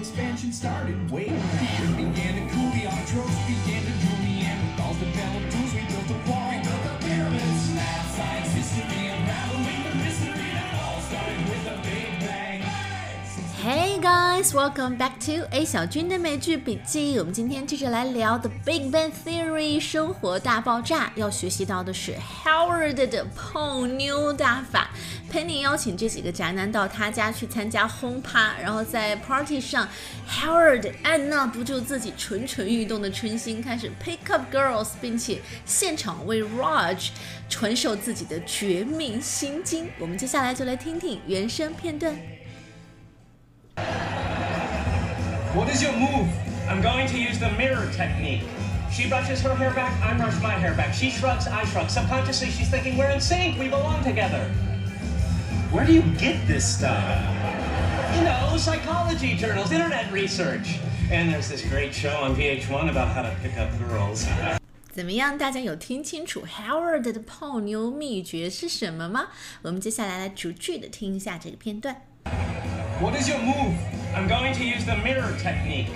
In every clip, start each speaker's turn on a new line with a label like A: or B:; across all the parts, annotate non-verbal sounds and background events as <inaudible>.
A: expansion started. Way. Earth began to cool, the autotrophs began to drool, Neanderthals developed tools, we built a wall, we built the pyramids. Math, science, history,
B: Hey guys, welcome back to A 小军的美剧笔记。我们今天接着来聊 The Big Bang Theory 生活大爆炸，要学习到的是 Howard 的泡妞大法。Penny 邀请这几个宅男到他家去参加轰趴，然后在 party 上，Howard 按捺不住自己蠢蠢欲动的春心，开始 pick up girls，并且现场为 Raj 传授自己的绝命心经。我们接下来就来听听原声片段。
A: What is your move?
C: I'm going to use the mirror technique. She brushes her hair back, I brush my hair back. She shrugs, I shrug. Subconsciously, she's thinking we're in sync, we belong together.
D: Where do you get this stuff?
C: You know, psychology journals, internet research. And there's this great show on VH1 about how to pick up girls. <laughs>
B: 怎么样？大家有听清楚 Howard 的泡妞秘诀是什么吗？我们接下来来逐句的听一下这个片段。
A: What is your move?
C: I'm going to use the mirror technique.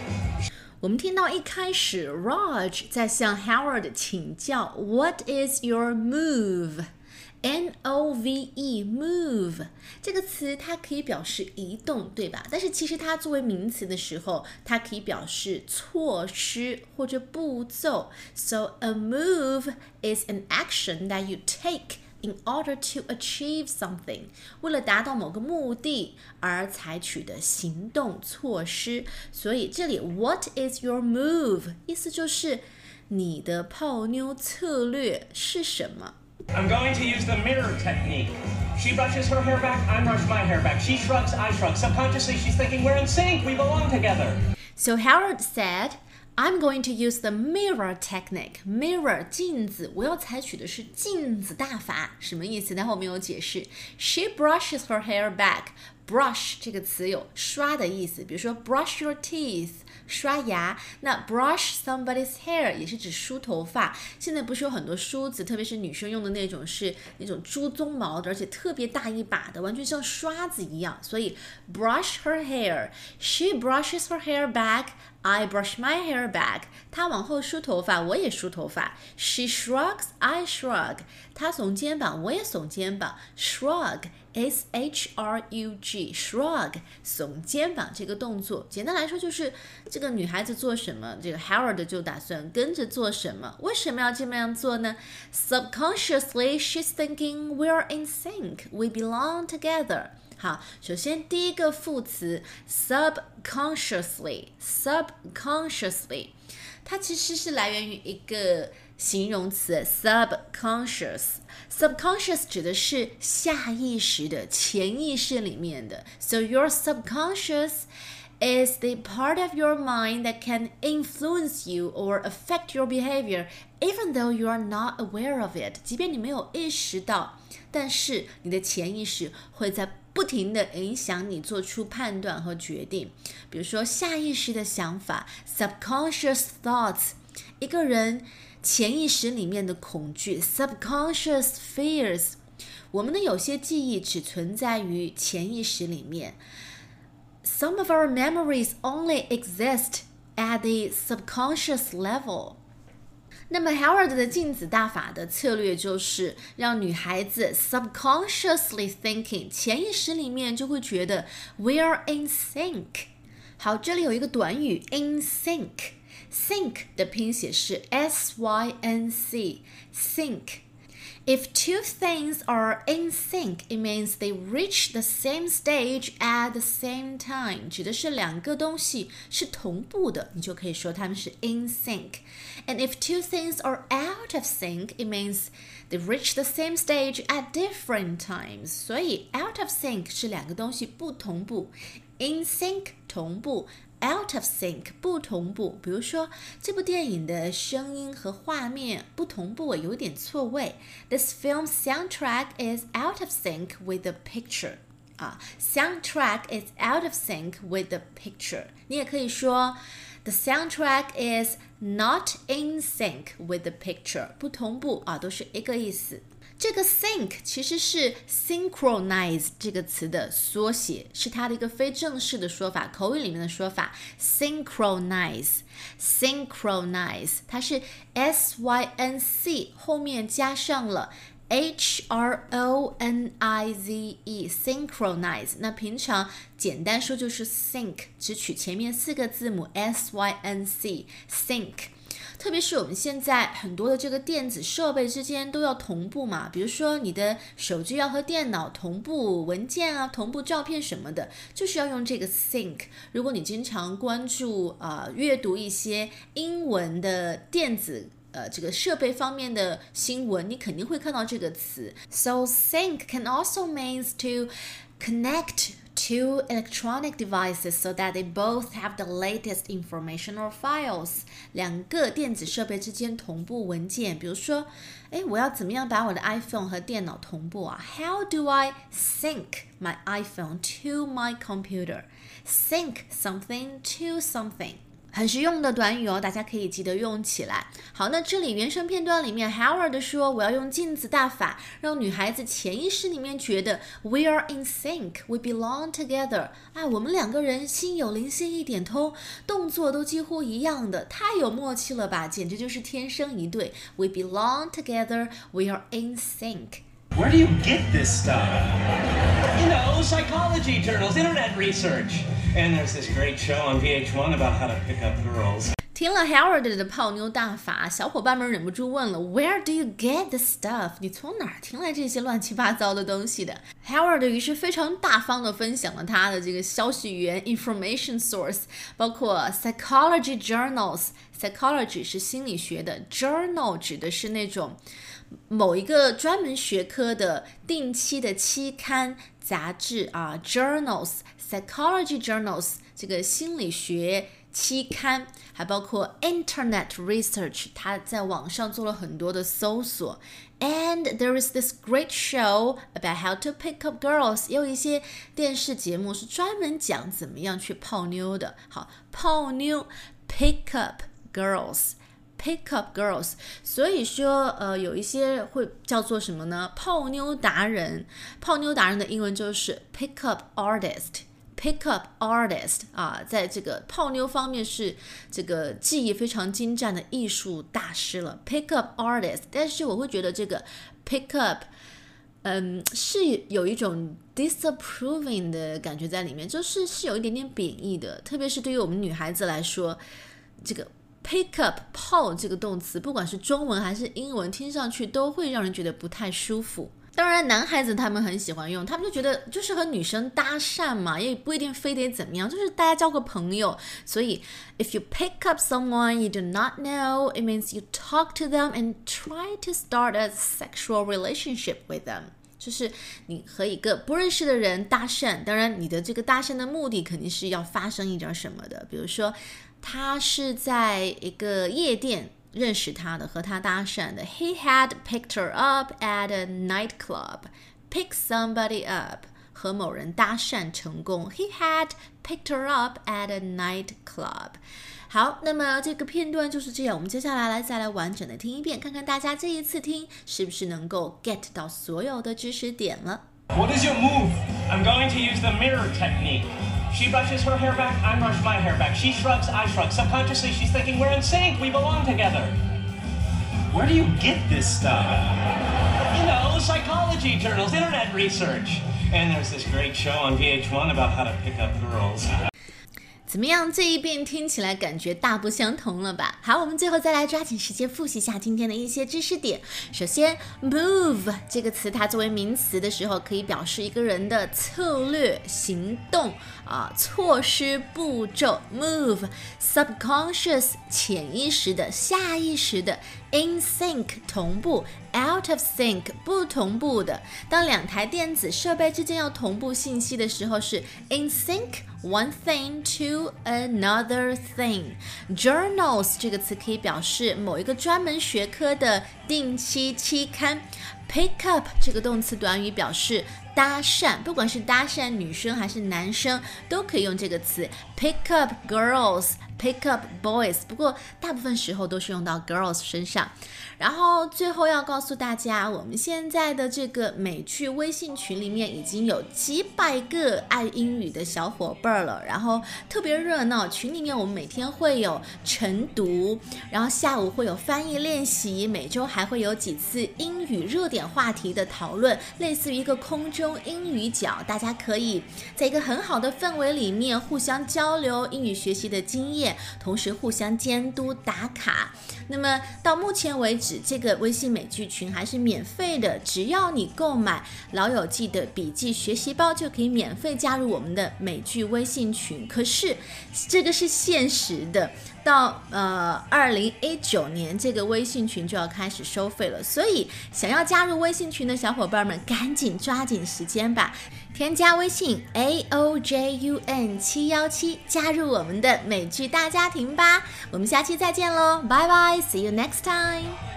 B: 我们听到一开始 Raj 在向 Howard 请教 What is your move？N O V E move 这个词它可以表示移动，对吧？但是其实它作为名词的时候，它可以表示措施或者步骤。So a move is an action that you take in order to achieve something，为了达到某个目的而采取的行动措施。所以这里 What is your move？意思就是你的泡妞策略是什么？
C: I'm going to use the mirror technique. She brushes her hair back, I brush my hair back. She shrugs, I shrug. Subconsciously, she's thinking we're in sync, we belong together.
B: So Howard said, I'm going to use the mirror technique. Mirror 镜子，我要采取的是镜子大法，什么意思？待会我们有解释。She brushes her hair back. Brush 这个词有刷的意思，比如说 brush your teeth，刷牙。那 brush somebody's hair 也是指梳头发。现在不是有很多梳子，特别是女生用的那种是那种猪鬃毛的，而且特别大一把的，完全像刷子一样。所以 brush her hair. She brushes her hair back. I brush my hair back. 她往后梳头发，我也梳头发。She shrugs, I shrug. 她耸肩膀，我也耸肩膀。Shrug, S H R U G, shrug，耸肩膀这个动作，简单来说就是这个女孩子做什么，这个 Howard 就打算跟着做什么。为什么要这么样做呢？Subconsciously, she's thinking we're in sync, we belong together. 好，首先第一个副词 subconsciously，subconsciously，它其实是来源于一个形容词 subconscious。subconscious 指的是下意识的、潜意识里面的。So your subconscious is the part of your mind that can influence you or affect your behavior, even though you are not aware of it。即便你没有意识到，但是你的潜意识会在不停的影响你做出判断和决定。比如说下意识的想法 （subconscious thoughts），一个人潜意识里面的恐惧 （subconscious fears）。我们的有些记忆只存在于潜意识里面。 Some of our memories only exist at the subconscious level. 那么 Howard 的镜子大法的策略就是让女孩子 subconsciously thinking，潜意识里面就会觉得 we are in sync。好，这里有一个短语 in sync。sync 的拼写是 s y n c，sync。 If two things are in sync, it means they reach the same stage at the same time. 指的是两个东西是同步的，你就可以说它们是 in sync. And if two things are out of sync, it means they reach the same stage at different times. 所以 out of sync 是两个东西不同步，in sync 同步。out of sync 不同步，比如说这部电影的声音和画面不同步，有点错位。This film's soundtrack is out of sync with the picture. 啊，soundtrack is out of sync with the picture。你也可以说，the soundtrack is not in sync with the picture。不同步啊，都是一个意思。 这个 sync 其实是 synchronize 这个词的缩写，是它的一个非正式的说法，口语里面的说法 synchronize，synchronize，它是 s y n c 后面加上了。H R O N I Z E，synchronize。那平常简单说就是 sync，只取前面四个字母 S Y N C，sync。特别是我们现在很多的这个电子设备之间都要同步嘛，比如说你的手机要和电脑同步文件啊，同步照片什么的，就是要用这个 sync。如果你经常关注啊，阅读一些英文的电子。呃，这个设备方面的新闻，你肯定会看到这个词。So sync can also means to connect two electronic devices so that they both have the latest information or files。两个电子设备之间同步文件，比如说，哎，我要怎么样把我的 iPhone 和电脑同步啊？How do I sync my iPhone to my computer? Sync something to something。 很实用的短语哦，大家可以记得用起来。好，那这里原声片段里面，Howard 说我要用镜子大法，让女孩子潜意识里面觉得 We are in sync, we belong together。哎，我们两个人心有灵犀一点通，动作都几乎一样的，太有默契了吧，简直就是天生一对。We belong together, we are in sync。
D: Where do you get this stuff?
C: You know, psychology journals, internet research. And there's this great show on VH1 about how to pick up girls.
B: 听了 Howard 的泡妞大法，小伙伴们忍不住问了：Where do you get the stuff？你从哪儿听来这些乱七八糟的东西的？Howard 于是非常大方的分享了他的这个消息源 information source，包括 psychology journals。psychology 是心理学的，journal 指的是那种 某一个专门学科的定期的期刊杂志啊，journals，psychology journals 这个心理学。期刊，还包括 Internet Research，他在网上做了很多的搜索。And there is this great show about how to pick up girls，也有一些电视节目是专门讲怎么样去泡妞的。好，泡妞，pick up girls Pick up girls。所以说，呃，有一些会叫做什么呢？泡妞达人。泡妞达人的英文就是 pick up artist。Pickup artist 啊，在这个泡妞方面是这个技艺非常精湛的艺术大师了。Pickup artist，但是我会觉得这个 pickup，嗯，是有一种 disapproving 的感觉在里面，就是是有一点点贬义的，特别是对于我们女孩子来说，这个 pickup Paul 这个动词，不管是中文还是英文，听上去都会让人觉得不太舒服。当然，男孩子他们很喜欢用，他们就觉得就是和女生搭讪嘛，也不一定非得怎么样，就是大家交个朋友。所以，if you pick up someone you do not know, it means you talk to them and try to start a sexual relationship with them。就是你和一个不认识的人搭讪，当然你的这个搭讪的目的肯定是要发生一点什么的，比如说他是在一个夜店。认识他的，和他搭讪的。He had picked her up at a nightclub. Pick somebody up，和某人搭讪成功。He had picked her up at a nightclub。好，那么这个片段就是这样。我们接下来来再来完整的听一遍，看看大家这一次听是不是能够 get 到所有的知识点了。
D: What is your move?
C: I'm going to use the mirror technique. She brushes her hair back, I brush my hair back. She shrugs, I shrug. Subconsciously, she's thinking, we're in sync, we belong together.
D: Where do you get this stuff?
C: You know, psychology journals, internet research. And there's this great show on VH1 about how to pick up girls. <laughs>
B: 怎么样？这一遍听起来感觉大不相同了吧？好，我们最后再来抓紧时间复习一下今天的一些知识点。首先，move 这个词，它作为名词的时候，可以表示一个人的策略、行动 啊、措施、步骤。move，subconscious 潜意识的、下意识的，in sync 同步，out of sync 不同步的。当两台电子设备之间要同步信息的时候，是 in sync。One thing to another thing. Journals 这个词可以表示某一个专门学科的定期期刊。Pick up 这个动词短语表示搭讪，不管是搭讪女生还是男生，都可以用这个词。Pick up girls。Pick up boys，不过大部分时候都是用到 girls 身上。然后最后要告诉大家，我们现在的这个美剧微信群里面已经有几百个爱英语的小伙伴了，然后特别热闹。群里面我们每天会有晨读，然后下午会有翻译练习，每周还会有几次英语热点话题的讨论，类似于一个空中英语角，大家可以在一个很好的氛围里面互相交流英语学习的经验。同时互相监督打卡。那么到目前为止，这个微信美剧群还是免费的，只要你购买《老友记》的笔记学习包，就可以免费加入我们的美剧微信群。可是这个是现实的，到呃二零一九年，这个微信群就要开始收费了。所以想要加入微信群的小伙伴们，赶紧抓紧时间吧。添加微信 a o j u n 七幺七，加入我们的美剧大家庭吧！我们下期再见喽，拜拜，see you next time。